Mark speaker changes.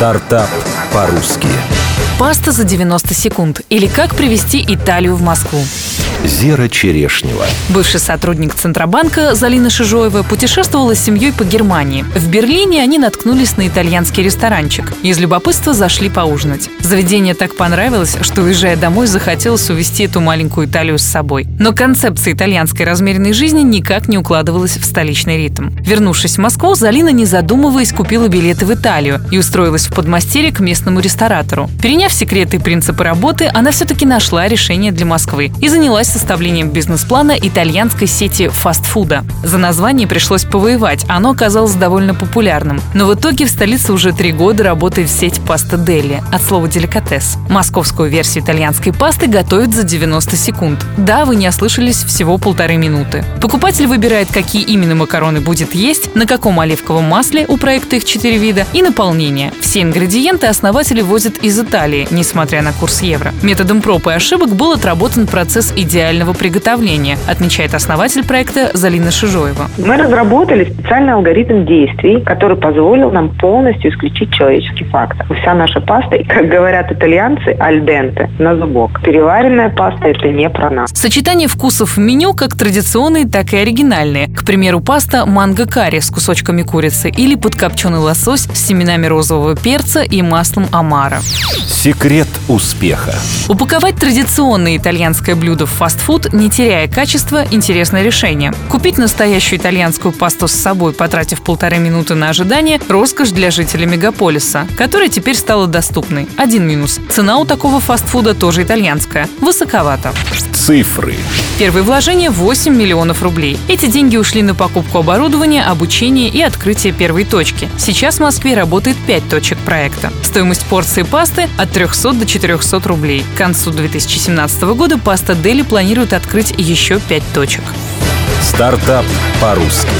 Speaker 1: Стартап по-русски.
Speaker 2: Паста за 90 секунд. Или как привезти Италию в Москву.
Speaker 1: Зера Черешнева.
Speaker 2: Бывший сотрудник Центробанка Залина Шижоева путешествовала с семьей по Германии. В Берлине они наткнулись на итальянский ресторанчик. Из любопытства зашли поужинать. Заведение так понравилось, что, уезжая домой, захотелось увезти эту маленькую Италию с собой. Но концепция итальянской размеренной жизни никак не укладывалась в столичный ритм. Вернувшись в Москву, Залина, не задумываясь, купила билеты в Италию и устроилась в подмастерье к местному ресторатору. Переняв секреты и принципы работы, она все-таки нашла решение для Москвы и занялась составлением бизнес-плана итальянской сети фастфуда. За название пришлось повоевать, оно оказалось довольно популярным. Но в итоге в столице уже три года работает сеть паста Дели, от слова деликатес. Московскую версию итальянской пасты готовят за 90 секунд. Да, вы не ослышались, всего полторы минуты. Покупатель выбирает, какие именно макароны будет есть, на каком оливковом масле, у проекта их четыре вида, и наполнение. Все ингредиенты основатели возят из Италии, несмотря на курс евро. Методом проб и ошибок был отработан процесс идеального приготовления, отмечает основатель проекта Залина Шижоева.
Speaker 3: Мы разработали специальный алгоритм действий, который позволил нам полностью исключить человеческий фактор. Вся наша паста, как говорят итальянцы, альденте, на зубок. Переваренная паста – это не про нас.
Speaker 2: Сочетание вкусов в меню как традиционные, так и оригинальные. К примеру, паста манго-карри с кусочками курицы или подкопченый лосось с семенами розового перца и маслом омара.
Speaker 1: Секрет успеха.
Speaker 2: Упаковать традиционное итальянское блюдо в фастфуд, не теряя качества, интересное решение. Купить настоящую итальянскую пасту с собой, потратив полторы минуты на ожидание – роскошь для жителей мегаполиса, которая теперь стала доступной. Один минус – цена у такого фастфуда тоже итальянская. Высоковато.
Speaker 1: Цифры.
Speaker 2: Первые вложения – 8 миллионов рублей. Эти деньги ушли на покупку оборудования, обучение и открытие первой точки. Сейчас в Москве работает 5 точек проекта. Стоимость порции пасты – от 300 до 400 рублей. К концу 2017 года паста Дели планирует открыть еще 5 точек.
Speaker 1: Стартап по-русски.